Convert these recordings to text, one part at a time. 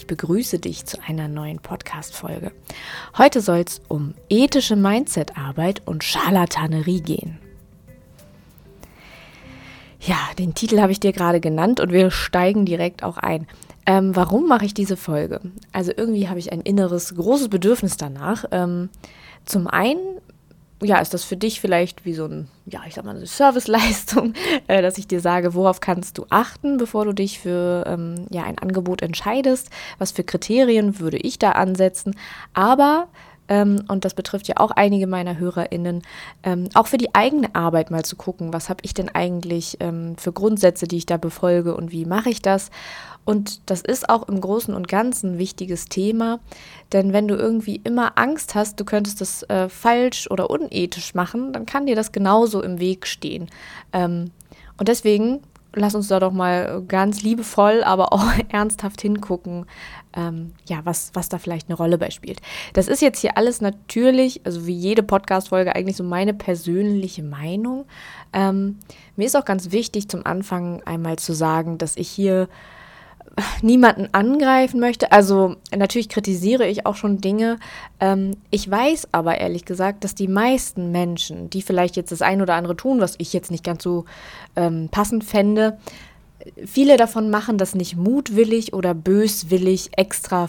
ich begrüße dich zu einer neuen Podcast-Folge. Heute soll es um ethische Mindset-Arbeit und Scharlatanerie gehen. Ja, den Titel habe ich dir gerade genannt und wir steigen direkt auch ein. Ähm, warum mache ich diese Folge? Also irgendwie habe ich ein inneres, großes Bedürfnis danach. Ähm, zum einen ja, ist das für dich vielleicht wie so ein, ja, ich sag mal, eine Serviceleistung, äh, dass ich dir sage, worauf kannst du achten, bevor du dich für ähm, ja, ein Angebot entscheidest? Was für Kriterien würde ich da ansetzen? Aber ähm, und das betrifft ja auch einige meiner HörerInnen, ähm, auch für die eigene Arbeit mal zu gucken, was habe ich denn eigentlich ähm, für Grundsätze, die ich da befolge und wie mache ich das? Und das ist auch im Großen und Ganzen ein wichtiges Thema, denn wenn du irgendwie immer Angst hast, du könntest das äh, falsch oder unethisch machen, dann kann dir das genauso im Weg stehen. Ähm, und deswegen lass uns da doch mal ganz liebevoll, aber auch ernsthaft hingucken, ähm, ja, was, was da vielleicht eine Rolle bei spielt. Das ist jetzt hier alles natürlich, also wie jede Podcast-Folge, eigentlich so meine persönliche Meinung. Ähm, mir ist auch ganz wichtig, zum Anfang einmal zu sagen, dass ich hier niemanden angreifen möchte. Also natürlich kritisiere ich auch schon Dinge. Ähm, ich weiß aber ehrlich gesagt, dass die meisten Menschen, die vielleicht jetzt das ein oder andere tun, was ich jetzt nicht ganz so ähm, passend fände, viele davon machen das nicht mutwillig oder böswillig extra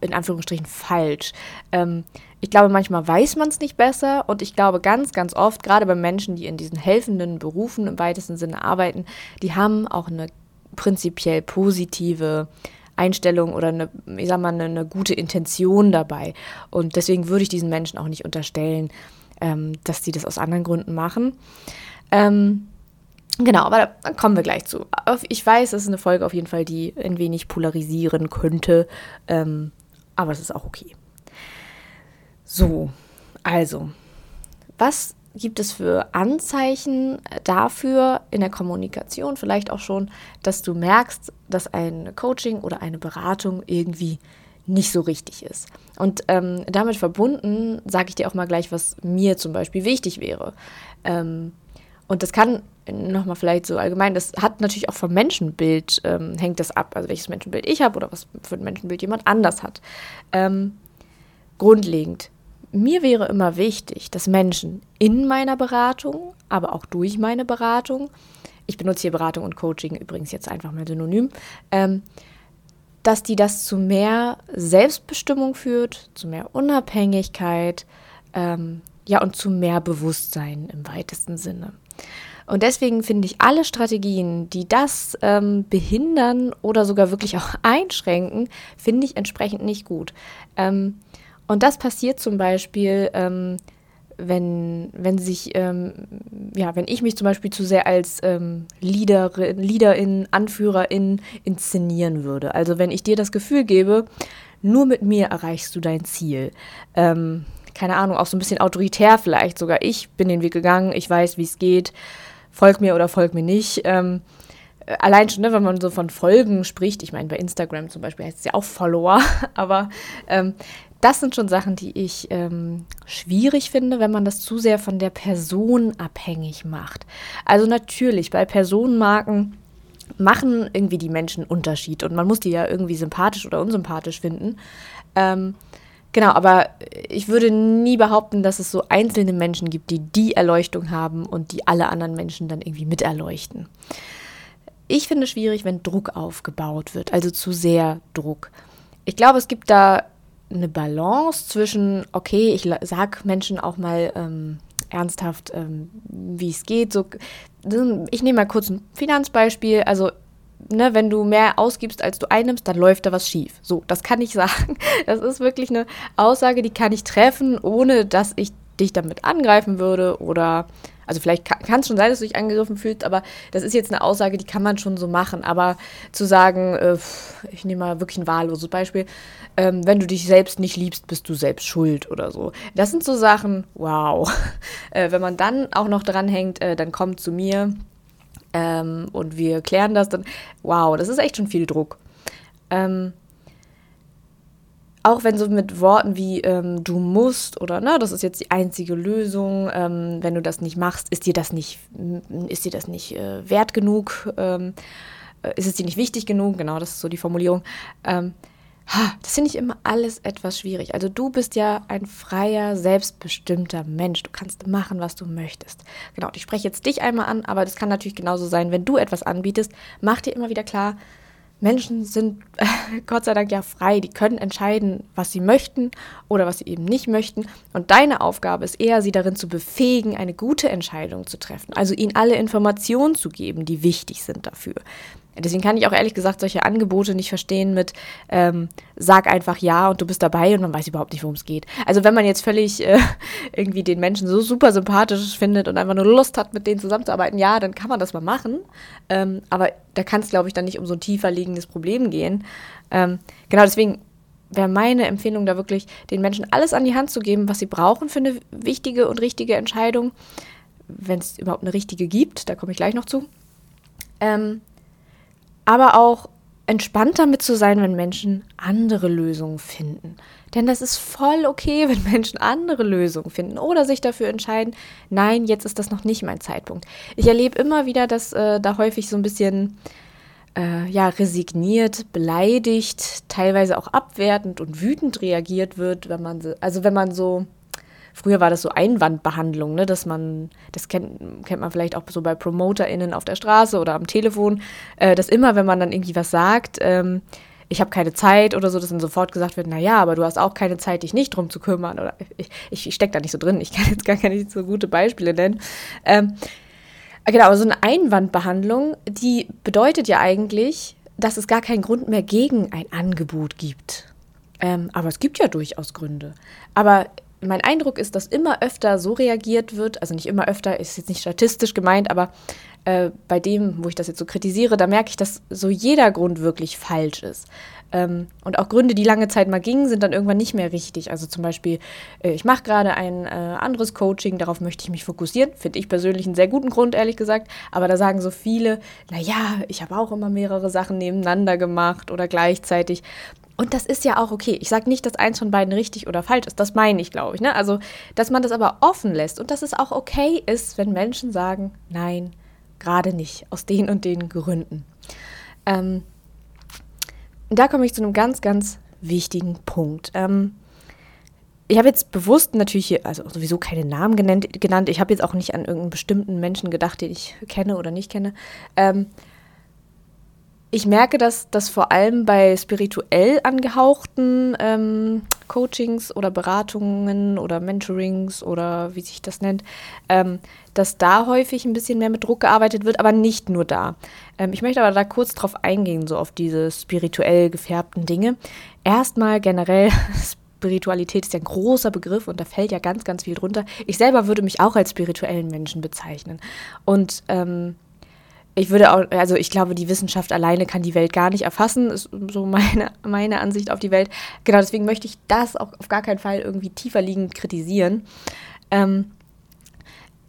in Anführungsstrichen falsch. Ähm, ich glaube, manchmal weiß man es nicht besser und ich glaube ganz, ganz oft, gerade bei Menschen, die in diesen helfenden Berufen im weitesten Sinne arbeiten, die haben auch eine prinzipiell positive Einstellung oder eine, ich sag mal, eine, eine gute Intention dabei. Und deswegen würde ich diesen Menschen auch nicht unterstellen, ähm, dass sie das aus anderen Gründen machen. Ähm, genau, aber da kommen wir gleich zu. Ich weiß, es ist eine Folge auf jeden Fall, die ein wenig polarisieren könnte, ähm, aber es ist auch okay. So, also, was gibt es für Anzeichen dafür in der Kommunikation vielleicht auch schon, dass du merkst, dass ein Coaching oder eine Beratung irgendwie nicht so richtig ist. Und ähm, damit verbunden sage ich dir auch mal gleich, was mir zum Beispiel wichtig wäre. Ähm, und das kann nochmal vielleicht so allgemein, das hat natürlich auch vom Menschenbild, ähm, hängt das ab, also welches Menschenbild ich habe oder was für ein Menschenbild jemand anders hat. Ähm, grundlegend mir wäre immer wichtig, dass Menschen in meiner Beratung, aber auch durch meine Beratung, ich benutze hier Beratung und Coaching übrigens jetzt einfach mal synonym, ähm, dass die das zu mehr Selbstbestimmung führt, zu mehr Unabhängigkeit, ähm, ja, und zu mehr Bewusstsein im weitesten Sinne. Und deswegen finde ich alle Strategien, die das ähm, behindern oder sogar wirklich auch einschränken, finde ich entsprechend nicht gut. Ähm, und das passiert zum Beispiel, ähm, wenn, wenn sich, ähm, ja, wenn ich mich zum Beispiel zu sehr als ähm, Leaderin, Leaderin, Anführerin inszenieren würde. Also wenn ich dir das Gefühl gebe, nur mit mir erreichst du dein Ziel. Ähm, keine Ahnung, auch so ein bisschen autoritär vielleicht sogar. Ich bin den Weg gegangen, ich weiß, wie es geht. Folg mir oder folg mir nicht. Ähm, allein schon, ne, wenn man so von Folgen spricht, ich meine, bei Instagram zum Beispiel heißt es ja auch Follower, aber ähm, das sind schon Sachen, die ich ähm, schwierig finde, wenn man das zu sehr von der Person abhängig macht. Also natürlich, bei Personenmarken machen irgendwie die Menschen Unterschied und man muss die ja irgendwie sympathisch oder unsympathisch finden. Ähm, genau, aber ich würde nie behaupten, dass es so einzelne Menschen gibt, die die Erleuchtung haben und die alle anderen Menschen dann irgendwie miterleuchten. Ich finde es schwierig, wenn Druck aufgebaut wird, also zu sehr Druck. Ich glaube, es gibt da eine Balance zwischen, okay, ich sag Menschen auch mal ähm, ernsthaft, ähm, wie es geht. So, ich nehme mal kurz ein Finanzbeispiel. Also, ne, wenn du mehr ausgibst, als du einnimmst, dann läuft da was schief. So, das kann ich sagen. Das ist wirklich eine Aussage, die kann ich treffen, ohne dass ich dich damit angreifen würde oder also vielleicht kann es schon sein, dass du dich angegriffen fühlst, aber das ist jetzt eine Aussage, die kann man schon so machen. Aber zu sagen, äh, ich nehme mal wirklich ein wahlloses Beispiel, ähm, wenn du dich selbst nicht liebst, bist du selbst schuld oder so. Das sind so Sachen, wow. Äh, wenn man dann auch noch dranhängt, äh, dann kommt zu mir ähm, und wir klären das, dann, wow, das ist echt schon viel Druck. Ähm, auch wenn so mit Worten wie ähm, du musst oder ne, das ist jetzt die einzige Lösung, ähm, wenn du das nicht machst, ist dir das nicht, ist dir das nicht äh, wert genug, ähm, äh, ist es dir nicht wichtig genug, genau, das ist so die Formulierung. Ähm, das finde ich immer alles etwas schwierig. Also du bist ja ein freier, selbstbestimmter Mensch. Du kannst machen, was du möchtest. Genau, ich spreche jetzt dich einmal an, aber das kann natürlich genauso sein, wenn du etwas anbietest. Mach dir immer wieder klar, Menschen sind Gott sei Dank ja frei, die können entscheiden, was sie möchten oder was sie eben nicht möchten. Und deine Aufgabe ist eher, sie darin zu befähigen, eine gute Entscheidung zu treffen. Also ihnen alle Informationen zu geben, die wichtig sind dafür. Deswegen kann ich auch ehrlich gesagt solche Angebote nicht verstehen mit ähm, sag einfach ja und du bist dabei und man weiß überhaupt nicht, worum es geht. Also wenn man jetzt völlig äh, irgendwie den Menschen so super sympathisch findet und einfach nur Lust hat, mit denen zusammenzuarbeiten, ja, dann kann man das mal machen. Ähm, aber da kann es, glaube ich, dann nicht um so ein tiefer liegendes Problem gehen. Ähm, genau deswegen wäre meine Empfehlung da wirklich, den Menschen alles an die Hand zu geben, was sie brauchen für eine wichtige und richtige Entscheidung, wenn es überhaupt eine richtige gibt, da komme ich gleich noch zu. Ähm, aber auch entspannt damit zu sein, wenn Menschen andere Lösungen finden. Denn das ist voll okay, wenn Menschen andere Lösungen finden oder sich dafür entscheiden, nein, jetzt ist das noch nicht mein Zeitpunkt. Ich erlebe immer wieder, dass äh, da häufig so ein bisschen äh, ja, resigniert, beleidigt, teilweise auch abwertend und wütend reagiert wird, wenn man so, also wenn man so Früher war das so Einwandbehandlung, ne, dass man, das kennt, kennt man vielleicht auch so bei PromoterInnen auf der Straße oder am Telefon, äh, dass immer, wenn man dann irgendwie was sagt, ähm, ich habe keine Zeit oder so, dass dann sofort gesagt wird, naja, aber du hast auch keine Zeit, dich nicht drum zu kümmern. Oder ich, ich, ich stecke da nicht so drin, ich kann jetzt gar keine so gute Beispiele nennen. Ähm, genau, aber so eine Einwandbehandlung, die bedeutet ja eigentlich, dass es gar keinen Grund mehr gegen ein Angebot gibt. Ähm, aber es gibt ja durchaus Gründe. Aber mein Eindruck ist, dass immer öfter so reagiert wird, also nicht immer öfter, ist jetzt nicht statistisch gemeint, aber äh, bei dem, wo ich das jetzt so kritisiere, da merke ich, dass so jeder Grund wirklich falsch ist. Ähm, und auch Gründe, die lange Zeit mal gingen, sind dann irgendwann nicht mehr richtig. Also zum Beispiel, äh, ich mache gerade ein äh, anderes Coaching, darauf möchte ich mich fokussieren. Finde ich persönlich einen sehr guten Grund, ehrlich gesagt. Aber da sagen so viele, naja, ich habe auch immer mehrere Sachen nebeneinander gemacht oder gleichzeitig. Und das ist ja auch okay. Ich sage nicht, dass eins von beiden richtig oder falsch ist. Das meine ich, glaube ich. Ne? Also, dass man das aber offen lässt und dass es auch okay ist, wenn Menschen sagen, nein, gerade nicht, aus den und den Gründen. Ähm, da komme ich zu einem ganz, ganz wichtigen Punkt. Ähm, ich habe jetzt bewusst natürlich hier, also sowieso keine Namen genannt. genannt. Ich habe jetzt auch nicht an irgendeinen bestimmten Menschen gedacht, den ich kenne oder nicht kenne. Ähm, ich merke, dass das vor allem bei spirituell angehauchten ähm, Coachings oder Beratungen oder Mentorings oder wie sich das nennt, ähm, dass da häufig ein bisschen mehr mit Druck gearbeitet wird, aber nicht nur da. Ähm, ich möchte aber da kurz drauf eingehen, so auf diese spirituell gefärbten Dinge. Erstmal generell Spiritualität ist ja ein großer Begriff und da fällt ja ganz, ganz viel drunter. Ich selber würde mich auch als spirituellen Menschen bezeichnen. Und ähm, ich würde auch, also ich glaube, die Wissenschaft alleine kann die Welt gar nicht erfassen, ist so meine, meine Ansicht auf die Welt. Genau, deswegen möchte ich das auch auf gar keinen Fall irgendwie tiefer liegend kritisieren. Ähm,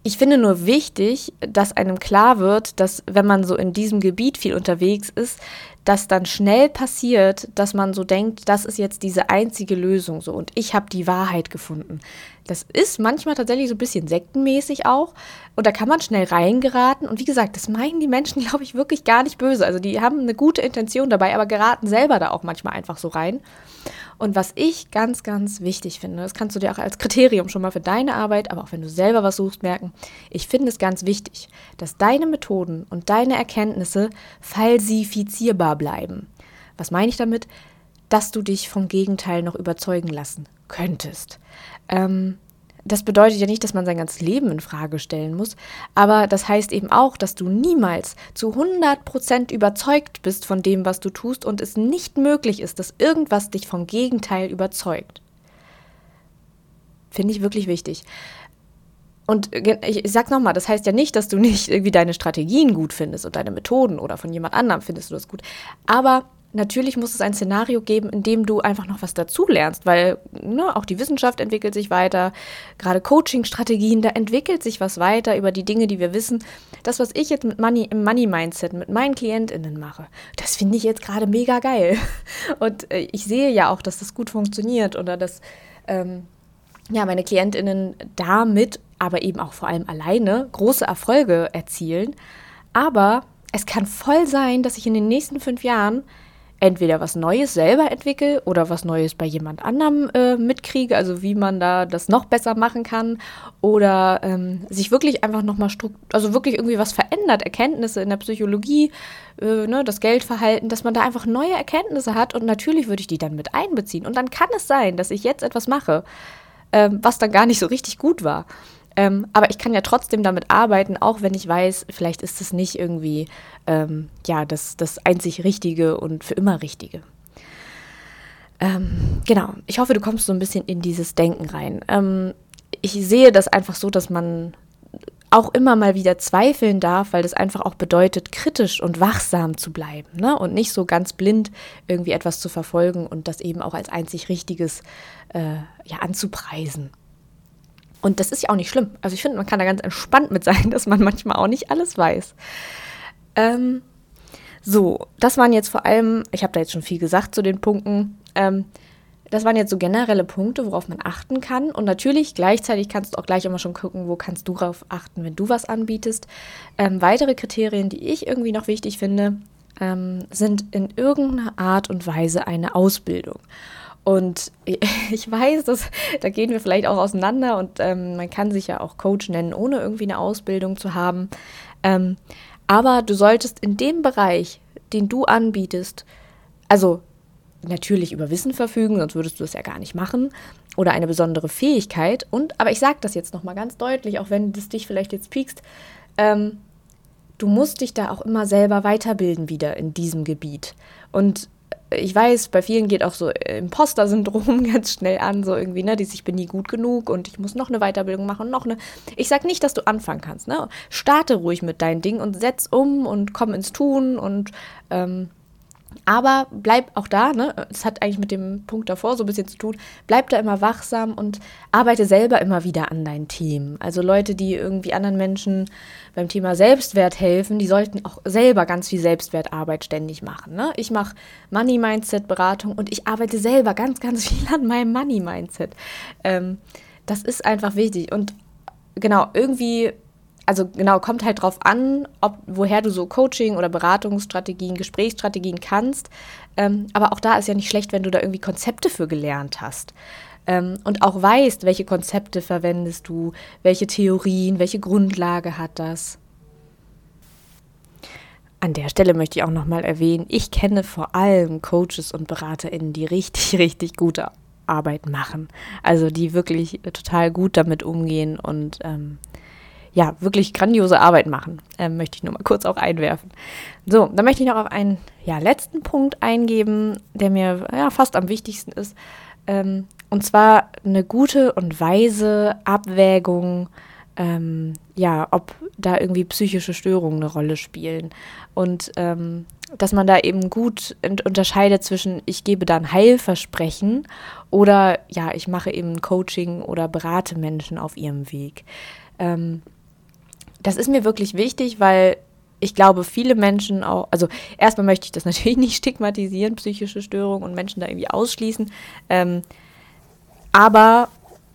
ich finde nur wichtig, dass einem klar wird, dass wenn man so in diesem Gebiet viel unterwegs ist, dass dann schnell passiert, dass man so denkt, das ist jetzt diese einzige Lösung so und ich habe die Wahrheit gefunden. Das ist manchmal tatsächlich so ein bisschen sektenmäßig auch und da kann man schnell reingeraten und wie gesagt, das meinen die Menschen, glaube ich, wirklich gar nicht böse. Also die haben eine gute Intention dabei, aber geraten selber da auch manchmal einfach so rein. Und was ich ganz, ganz wichtig finde, das kannst du dir auch als Kriterium schon mal für deine Arbeit, aber auch wenn du selber was suchst, merken, ich finde es ganz wichtig, dass deine Methoden und deine Erkenntnisse falsifizierbar bleiben. Was meine ich damit? Dass du dich vom Gegenteil noch überzeugen lassen könntest. Ähm, das bedeutet ja nicht, dass man sein ganzes Leben in Frage stellen muss, aber das heißt eben auch, dass du niemals zu 100% überzeugt bist von dem, was du tust und es nicht möglich ist, dass irgendwas dich vom Gegenteil überzeugt. Finde ich wirklich wichtig. Und ich sag nochmal, das heißt ja nicht, dass du nicht irgendwie deine Strategien gut findest und deine Methoden oder von jemand anderem findest du das gut. Aber natürlich muss es ein Szenario geben, in dem du einfach noch was dazulernst, weil ne, auch die Wissenschaft entwickelt sich weiter, gerade Coaching-Strategien, da entwickelt sich was weiter über die Dinge, die wir wissen. Das, was ich jetzt mit Money, im Money-Mindset mit meinen KlientInnen mache, das finde ich jetzt gerade mega geil. Und äh, ich sehe ja auch, dass das gut funktioniert oder dass ähm, ja, meine KlientInnen damit, aber eben auch vor allem alleine, große Erfolge erzielen. Aber es kann voll sein, dass ich in den nächsten fünf Jahren entweder was Neues selber entwickle oder was Neues bei jemand anderem äh, mitkriege, also wie man da das noch besser machen kann oder ähm, sich wirklich einfach nochmal, also wirklich irgendwie was verändert, Erkenntnisse in der Psychologie, äh, ne, das Geldverhalten, dass man da einfach neue Erkenntnisse hat und natürlich würde ich die dann mit einbeziehen und dann kann es sein, dass ich jetzt etwas mache, ähm, was dann gar nicht so richtig gut war. Ähm, aber ich kann ja trotzdem damit arbeiten, auch wenn ich weiß, vielleicht ist es nicht irgendwie ähm, ja, das, das einzig Richtige und für immer Richtige. Ähm, genau, ich hoffe, du kommst so ein bisschen in dieses Denken rein. Ähm, ich sehe das einfach so, dass man auch immer mal wieder zweifeln darf, weil das einfach auch bedeutet, kritisch und wachsam zu bleiben ne? und nicht so ganz blind irgendwie etwas zu verfolgen und das eben auch als einzig Richtiges äh, ja, anzupreisen. Und das ist ja auch nicht schlimm. Also ich finde, man kann da ganz entspannt mit sein, dass man manchmal auch nicht alles weiß. Ähm, so, das waren jetzt vor allem, ich habe da jetzt schon viel gesagt zu den Punkten. Ähm, das waren jetzt so generelle Punkte, worauf man achten kann. Und natürlich gleichzeitig kannst du auch gleich immer schon gucken, wo kannst du darauf achten, wenn du was anbietest. Ähm, weitere Kriterien, die ich irgendwie noch wichtig finde, ähm, sind in irgendeiner Art und Weise eine Ausbildung. Und ich weiß, dass, da gehen wir vielleicht auch auseinander und ähm, man kann sich ja auch Coach nennen, ohne irgendwie eine Ausbildung zu haben. Ähm, aber du solltest in dem Bereich, den du anbietest, also natürlich über Wissen verfügen, sonst würdest du es ja gar nicht machen, oder eine besondere Fähigkeit. Und, aber ich sage das jetzt nochmal ganz deutlich, auch wenn das dich vielleicht jetzt piekst, ähm, du musst dich da auch immer selber weiterbilden wieder in diesem Gebiet. Und ich weiß, bei vielen geht auch so Imposter-Syndrom ganz schnell an, so irgendwie, ne, die ich bin nie gut genug und ich muss noch eine Weiterbildung machen, noch eine. Ich sag nicht, dass du anfangen kannst, ne? Starte ruhig mit deinen Dingen und setz um und komm ins Tun und ähm, aber bleib auch da, ne? Es hat eigentlich mit dem Punkt davor so ein bisschen zu tun. Bleib da immer wachsam und arbeite selber immer wieder an deinen Themen. Also Leute, die irgendwie anderen Menschen beim Thema Selbstwert helfen, die sollten auch selber ganz viel Selbstwertarbeit ständig machen. Ne? Ich mache Money Mindset Beratung und ich arbeite selber ganz, ganz viel an meinem Money Mindset. Ähm, das ist einfach wichtig und genau irgendwie also genau, kommt halt drauf an, ob, woher du so Coaching oder Beratungsstrategien, Gesprächsstrategien kannst. Ähm, aber auch da ist ja nicht schlecht, wenn du da irgendwie Konzepte für gelernt hast. Ähm, und auch weißt, welche Konzepte verwendest du, welche Theorien, welche Grundlage hat das. An der Stelle möchte ich auch nochmal erwähnen, ich kenne vor allem Coaches und BeraterInnen, die richtig, richtig gute Arbeit machen. Also die wirklich total gut damit umgehen und ähm, ja, wirklich grandiose Arbeit machen. Ähm, möchte ich nur mal kurz auch einwerfen. So, dann möchte ich noch auf einen ja, letzten Punkt eingeben, der mir ja, fast am wichtigsten ist. Ähm, und zwar eine gute und weise Abwägung, ähm, ja, ob da irgendwie psychische Störungen eine Rolle spielen. Und ähm, dass man da eben gut unterscheidet zwischen, ich gebe da ein Heilversprechen oder ja, ich mache eben Coaching oder berate Menschen auf ihrem Weg. Ähm, das ist mir wirklich wichtig, weil ich glaube, viele Menschen auch, also erstmal möchte ich das natürlich nicht stigmatisieren, psychische Störungen und Menschen da irgendwie ausschließen. Ähm, aber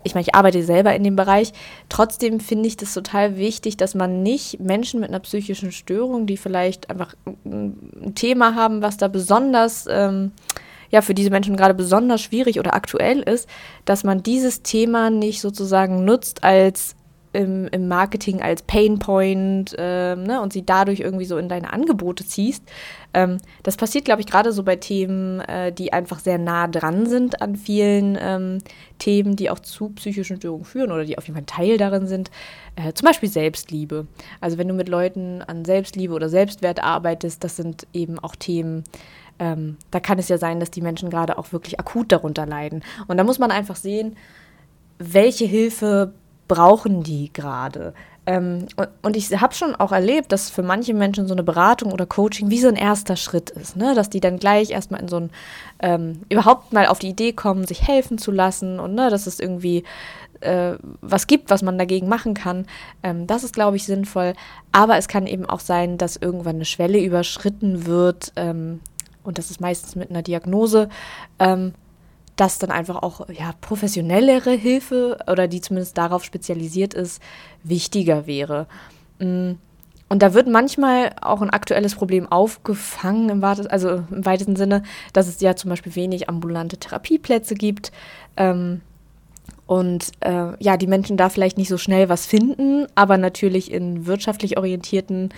ich meine, ich arbeite selber in dem Bereich. Trotzdem finde ich das total wichtig, dass man nicht Menschen mit einer psychischen Störung, die vielleicht einfach ein Thema haben, was da besonders, ähm, ja, für diese Menschen gerade besonders schwierig oder aktuell ist, dass man dieses Thema nicht sozusagen nutzt als im, im Marketing als Painpoint ähm, ne, und sie dadurch irgendwie so in deine Angebote ziehst. Ähm, das passiert, glaube ich, gerade so bei Themen, äh, die einfach sehr nah dran sind an vielen ähm, Themen, die auch zu psychischen Störungen führen oder die auf jeden Fall Teil darin sind. Äh, zum Beispiel Selbstliebe. Also wenn du mit Leuten an Selbstliebe oder Selbstwert arbeitest, das sind eben auch Themen, ähm, da kann es ja sein, dass die Menschen gerade auch wirklich akut darunter leiden. Und da muss man einfach sehen, welche Hilfe brauchen die gerade? Ähm, und, ich habe schon auch erlebt, dass für manche Menschen so eine Beratung oder Coaching wie so ein erster Schritt ist, ne? dass die dann gleich erstmal in so ein, ähm, überhaupt mal auf die Idee kommen, sich helfen zu lassen und ne, dass es irgendwie äh, was gibt, was man dagegen machen kann. Ähm, das ist, glaube ich, sinnvoll. Aber es kann eben auch sein, dass irgendwann eine Schwelle überschritten wird. Ähm, und das ist meistens mit einer Diagnose, ähm, dass dann einfach auch ja, professionellere Hilfe oder die zumindest darauf spezialisiert ist, wichtiger wäre. Mm, und da wird manchmal auch ein aktuelles Problem aufgefangen, im, also im weitesten Sinne, dass es ja zum Beispiel wenig ambulante Therapieplätze gibt. Ähm, und äh, ja, die Menschen da vielleicht nicht so schnell was finden, aber natürlich in wirtschaftlich orientierten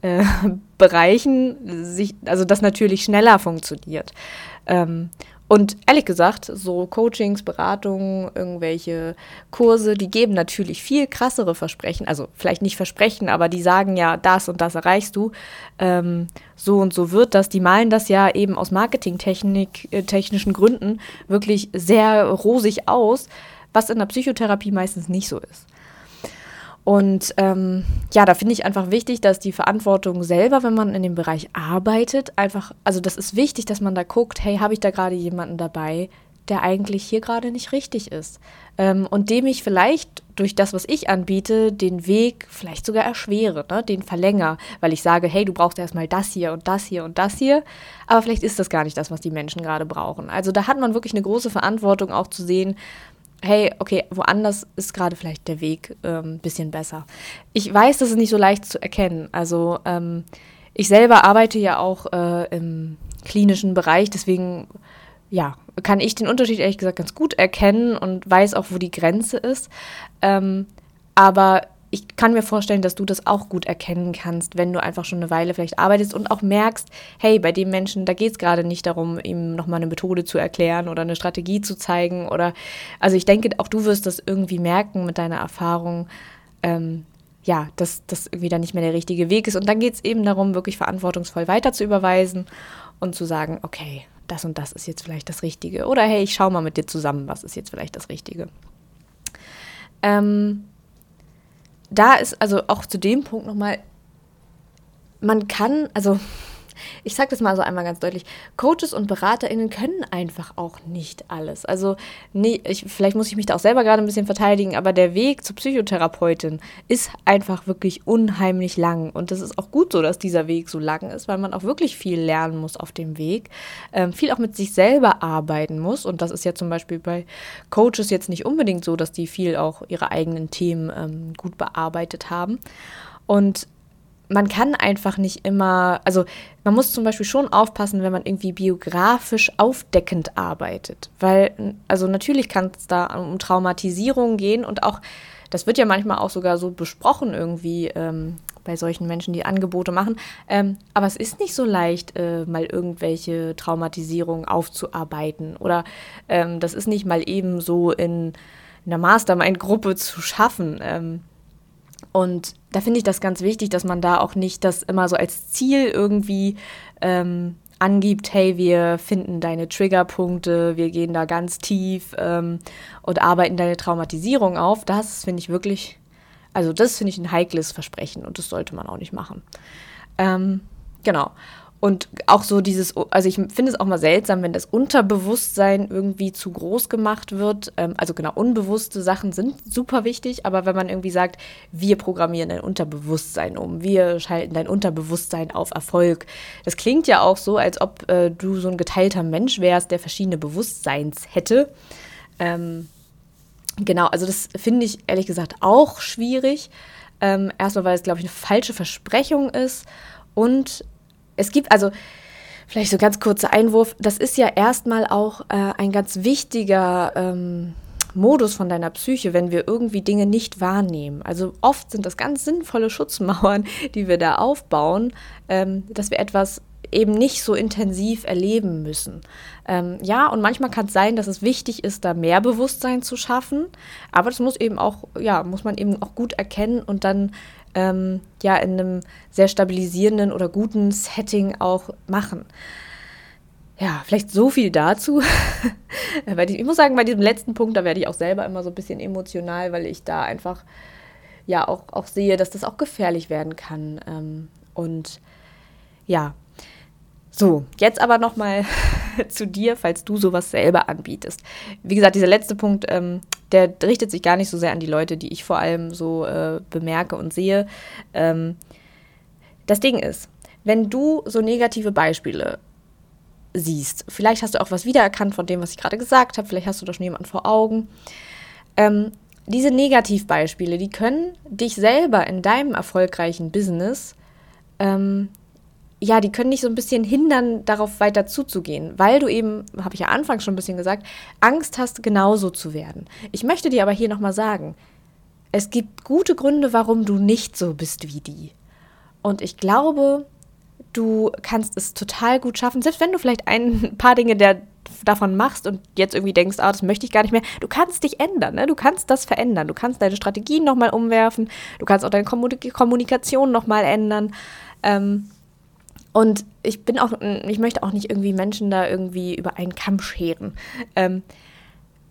äh, Bereichen sich, also das natürlich schneller funktioniert. Ähm, und ehrlich gesagt, so Coachings, Beratungen, irgendwelche Kurse, die geben natürlich viel krassere Versprechen. Also vielleicht nicht Versprechen, aber die sagen ja, das und das erreichst du. Ähm, so und so wird das. Die malen das ja eben aus marketingtechnischen äh, Gründen wirklich sehr rosig aus, was in der Psychotherapie meistens nicht so ist. Und ähm, ja, da finde ich einfach wichtig, dass die Verantwortung selber, wenn man in dem Bereich arbeitet, einfach, also das ist wichtig, dass man da guckt, hey, habe ich da gerade jemanden dabei, der eigentlich hier gerade nicht richtig ist. Ähm, und dem ich vielleicht durch das, was ich anbiete, den Weg vielleicht sogar erschwere, ne? den verlängere, weil ich sage, hey, du brauchst erstmal das hier und das hier und das hier, aber vielleicht ist das gar nicht das, was die Menschen gerade brauchen. Also da hat man wirklich eine große Verantwortung auch zu sehen, hey, okay, woanders ist gerade vielleicht der Weg ein ähm, bisschen besser. Ich weiß, das ist nicht so leicht zu erkennen. Also ähm, ich selber arbeite ja auch äh, im klinischen Bereich, deswegen ja, kann ich den Unterschied ehrlich gesagt ganz gut erkennen und weiß auch, wo die Grenze ist. Ähm, aber ich kann mir vorstellen, dass du das auch gut erkennen kannst, wenn du einfach schon eine Weile vielleicht arbeitest und auch merkst, hey, bei dem Menschen, da geht es gerade nicht darum, ihm nochmal eine Methode zu erklären oder eine Strategie zu zeigen oder, also ich denke, auch du wirst das irgendwie merken mit deiner Erfahrung, ähm, ja, dass das irgendwie dann nicht mehr der richtige Weg ist. Und dann geht es eben darum, wirklich verantwortungsvoll weiter zu überweisen und zu sagen, okay, das und das ist jetzt vielleicht das Richtige. Oder hey, ich schau mal mit dir zusammen, was ist jetzt vielleicht das Richtige. Ähm, da ist also auch zu dem Punkt nochmal, man kann, also ich sage das mal so einmal ganz deutlich, Coaches und BeraterInnen können einfach auch nicht alles. Also, nee, ich, vielleicht muss ich mich da auch selber gerade ein bisschen verteidigen, aber der Weg zur Psychotherapeutin ist einfach wirklich unheimlich lang. Und das ist auch gut so, dass dieser Weg so lang ist, weil man auch wirklich viel lernen muss auf dem Weg, ähm, viel auch mit sich selber arbeiten muss. Und das ist ja zum Beispiel bei Coaches jetzt nicht unbedingt so, dass die viel auch ihre eigenen Themen ähm, gut bearbeitet haben. Und man kann einfach nicht immer, also man muss zum Beispiel schon aufpassen, wenn man irgendwie biografisch aufdeckend arbeitet. Weil, also natürlich kann es da um Traumatisierung gehen und auch, das wird ja manchmal auch sogar so besprochen irgendwie ähm, bei solchen Menschen, die Angebote machen. Ähm, aber es ist nicht so leicht, äh, mal irgendwelche Traumatisierungen aufzuarbeiten. Oder ähm, das ist nicht mal eben so in einer Mastermind-Gruppe zu schaffen. Und da finde ich das ganz wichtig, dass man da auch nicht das immer so als Ziel irgendwie ähm, angibt, hey, wir finden deine Triggerpunkte, wir gehen da ganz tief ähm, und arbeiten deine Traumatisierung auf. Das finde ich wirklich, also das finde ich ein heikles Versprechen und das sollte man auch nicht machen. Ähm, genau. Und auch so dieses, also ich finde es auch mal seltsam, wenn das Unterbewusstsein irgendwie zu groß gemacht wird. Ähm, also genau, unbewusste Sachen sind super wichtig, aber wenn man irgendwie sagt, wir programmieren dein Unterbewusstsein um, wir schalten dein Unterbewusstsein auf Erfolg, das klingt ja auch so, als ob äh, du so ein geteilter Mensch wärst, der verschiedene Bewusstseins hätte. Ähm, genau, also das finde ich ehrlich gesagt auch schwierig. Ähm, erstmal, weil es, glaube ich, eine falsche Versprechung ist und es gibt also vielleicht so ganz kurzer Einwurf, das ist ja erstmal auch äh, ein ganz wichtiger ähm, Modus von deiner Psyche, wenn wir irgendwie Dinge nicht wahrnehmen. Also oft sind das ganz sinnvolle Schutzmauern, die wir da aufbauen, ähm, dass wir etwas eben nicht so intensiv erleben müssen. Ähm, ja, und manchmal kann es sein, dass es wichtig ist, da mehr Bewusstsein zu schaffen, aber das muss eben auch, ja, muss man eben auch gut erkennen und dann ähm, ja in einem sehr stabilisierenden oder guten Setting auch machen. Ja, vielleicht so viel dazu. ich muss sagen, bei diesem letzten Punkt, da werde ich auch selber immer so ein bisschen emotional, weil ich da einfach ja auch, auch sehe, dass das auch gefährlich werden kann. Ähm, und ja, so, jetzt aber nochmal zu dir, falls du sowas selber anbietest. Wie gesagt, dieser letzte Punkt, ähm, der richtet sich gar nicht so sehr an die Leute, die ich vor allem so äh, bemerke und sehe. Ähm, das Ding ist, wenn du so negative Beispiele siehst, vielleicht hast du auch was wiedererkannt von dem, was ich gerade gesagt habe, vielleicht hast du doch schon jemanden vor Augen, ähm, diese Negativbeispiele, die können dich selber in deinem erfolgreichen Business, ähm, ja, die können dich so ein bisschen hindern, darauf weiter zuzugehen, weil du eben, habe ich ja anfangs schon ein bisschen gesagt, Angst hast, genauso zu werden. Ich möchte dir aber hier nochmal sagen, es gibt gute Gründe, warum du nicht so bist wie die. Und ich glaube, du kannst es total gut schaffen, selbst wenn du vielleicht ein paar Dinge der, davon machst und jetzt irgendwie denkst, ah, das möchte ich gar nicht mehr, du kannst dich ändern, ne? du kannst das verändern, du kannst deine Strategien nochmal umwerfen, du kannst auch deine Kommunikation nochmal ändern. Ähm, und ich bin auch, ich möchte auch nicht irgendwie Menschen da irgendwie über einen Kamm scheren. Ähm,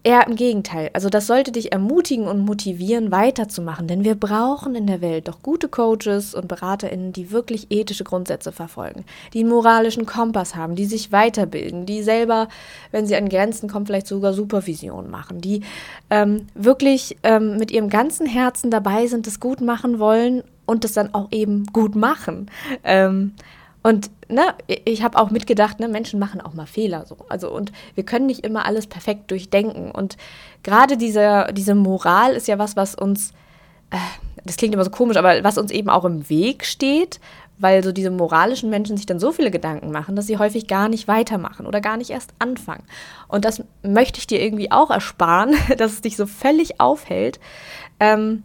Eher im Gegenteil. Also das sollte dich ermutigen und motivieren, weiterzumachen. Denn wir brauchen in der Welt doch gute Coaches und BeraterInnen, die wirklich ethische Grundsätze verfolgen, die einen moralischen Kompass haben, die sich weiterbilden, die selber, wenn sie an Grenzen kommen, vielleicht sogar Supervision machen, die ähm, wirklich ähm, mit ihrem ganzen Herzen dabei sind, das gut machen wollen und das dann auch eben gut machen. Ähm, und ne, ich habe auch mitgedacht, ne, Menschen machen auch mal Fehler so. Also und wir können nicht immer alles perfekt durchdenken. Und gerade diese, diese Moral ist ja was, was uns, äh, das klingt immer so komisch, aber was uns eben auch im Weg steht, weil so diese moralischen Menschen sich dann so viele Gedanken machen, dass sie häufig gar nicht weitermachen oder gar nicht erst anfangen. Und das möchte ich dir irgendwie auch ersparen, dass es dich so völlig aufhält. Ähm,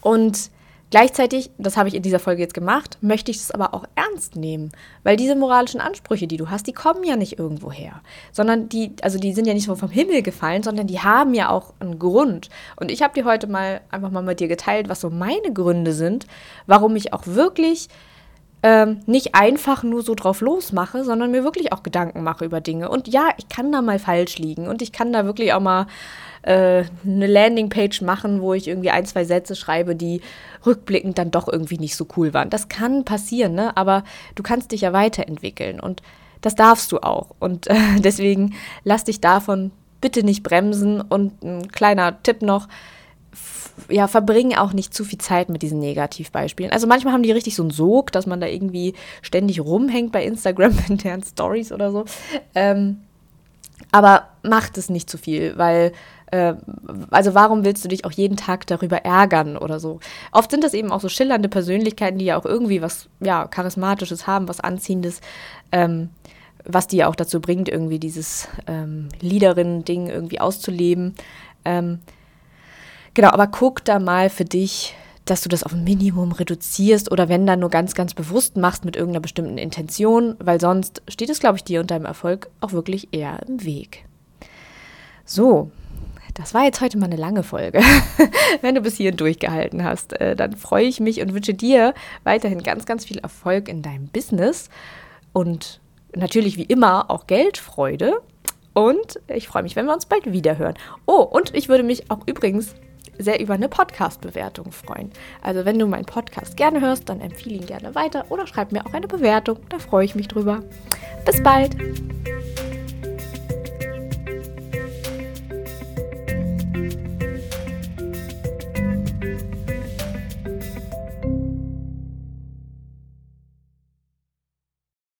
und Gleichzeitig, das habe ich in dieser Folge jetzt gemacht, möchte ich es aber auch ernst nehmen, weil diese moralischen Ansprüche, die du hast, die kommen ja nicht irgendwo her, sondern die, also die sind ja nicht so vom Himmel gefallen, sondern die haben ja auch einen Grund. Und ich habe dir heute mal einfach mal mit dir geteilt, was so meine Gründe sind, warum ich auch wirklich ähm, nicht einfach nur so drauf losmache, sondern mir wirklich auch Gedanken mache über Dinge. Und ja, ich kann da mal falsch liegen und ich kann da wirklich auch mal äh, eine Landingpage machen, wo ich irgendwie ein, zwei Sätze schreibe, die rückblickend dann doch irgendwie nicht so cool waren. Das kann passieren, ne? aber du kannst dich ja weiterentwickeln und das darfst du auch. Und äh, deswegen lass dich davon bitte nicht bremsen. Und ein kleiner Tipp noch, ja, verbringen auch nicht zu viel Zeit mit diesen Negativbeispielen. Also manchmal haben die richtig so einen Sog, dass man da irgendwie ständig rumhängt bei Instagram in deren Stories oder so. Ähm, aber macht es nicht zu viel, weil äh, also warum willst du dich auch jeden Tag darüber ärgern oder so? Oft sind das eben auch so schillernde Persönlichkeiten, die ja auch irgendwie was, ja, Charismatisches haben, was Anziehendes, ähm, was die ja auch dazu bringt, irgendwie dieses ähm, Liederinnen-Ding irgendwie auszuleben. Ähm, genau, aber guck da mal für dich, dass du das auf ein Minimum reduzierst oder wenn dann nur ganz, ganz bewusst machst mit irgendeiner bestimmten Intention, weil sonst steht es, glaube ich, dir und deinem Erfolg auch wirklich eher im Weg. So, das war jetzt heute mal eine lange Folge. Wenn du bis hierhin durchgehalten hast, äh, dann freue ich mich und wünsche dir weiterhin ganz, ganz viel Erfolg in deinem Business und natürlich wie immer auch Geldfreude. Und ich freue mich, wenn wir uns bald wieder hören. Oh, und ich würde mich auch übrigens sehr über eine Podcast-Bewertung freuen. Also wenn du meinen Podcast gerne hörst, dann empfehle ihn gerne weiter oder schreib mir auch eine Bewertung. Da freue ich mich drüber. Bis bald!